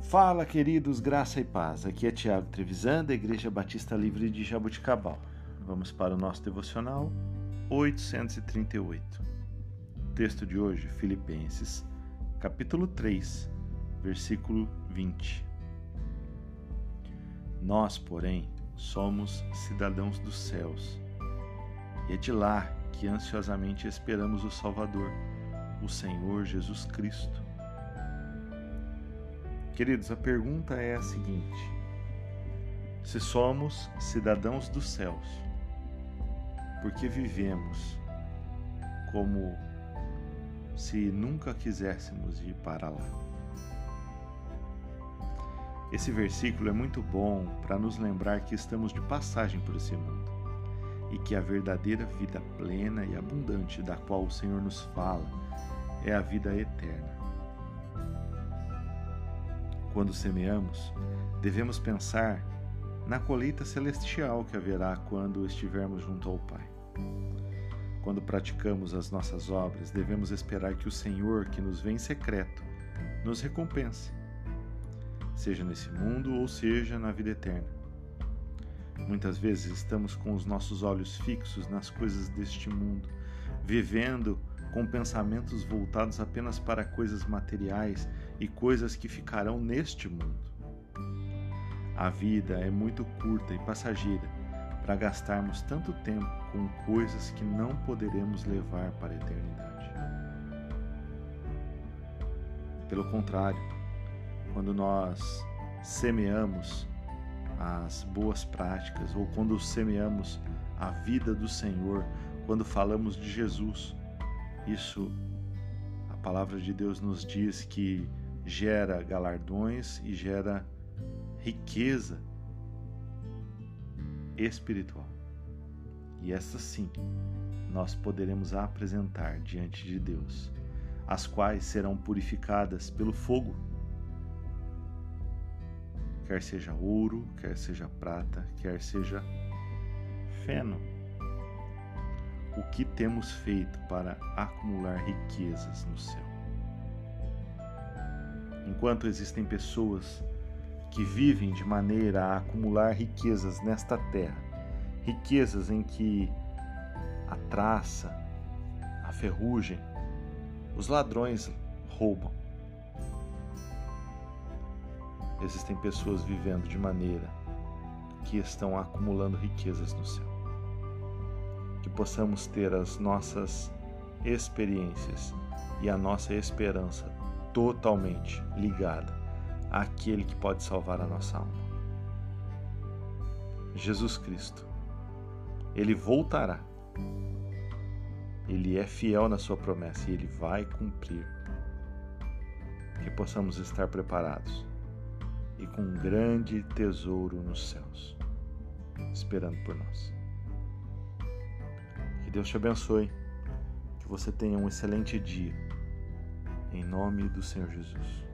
Fala, queridos, graça e paz. Aqui é Tiago Trevisan, da Igreja Batista Livre de Jaboticabal. Vamos para o nosso devocional 838. Texto de hoje, Filipenses, capítulo 3, versículo 20. Nós, porém, somos cidadãos dos céus, e é de lá que ansiosamente esperamos o Salvador, o Senhor Jesus Cristo Queridos, a pergunta é a seguinte: se somos cidadãos dos céus, por que vivemos como se nunca quiséssemos ir para lá? Esse versículo é muito bom para nos lembrar que estamos de passagem por esse mundo e que a verdadeira vida plena e abundante da qual o Senhor nos fala é a vida eterna. Quando semeamos, devemos pensar na colheita celestial que haverá quando estivermos junto ao Pai. Quando praticamos as nossas obras, devemos esperar que o Senhor, que nos vê em secreto, nos recompense, seja nesse mundo ou seja na vida eterna. Muitas vezes estamos com os nossos olhos fixos nas coisas deste mundo, vivendo com pensamentos voltados apenas para coisas materiais e coisas que ficarão neste mundo. A vida é muito curta e passageira para gastarmos tanto tempo com coisas que não poderemos levar para a eternidade. Pelo contrário, quando nós semeamos as boas práticas ou quando semeamos a vida do Senhor, quando falamos de Jesus, isso, a palavra de Deus nos diz que gera galardões e gera riqueza espiritual. E essa sim nós poderemos apresentar diante de Deus, as quais serão purificadas pelo fogo, quer seja ouro, quer seja prata, quer seja feno o que temos feito para acumular riquezas no céu. Enquanto existem pessoas que vivem de maneira a acumular riquezas nesta terra, riquezas em que a traça, a ferrugem, os ladrões roubam. Existem pessoas vivendo de maneira que estão acumulando riquezas no céu possamos ter as nossas experiências e a nossa esperança totalmente ligada àquele que pode salvar a nossa alma. Jesus Cristo. Ele voltará. Ele é fiel na sua promessa e ele vai cumprir. Que possamos estar preparados e com um grande tesouro nos céus, esperando por nós. Deus te abençoe. Que você tenha um excelente dia. Em nome do Senhor Jesus.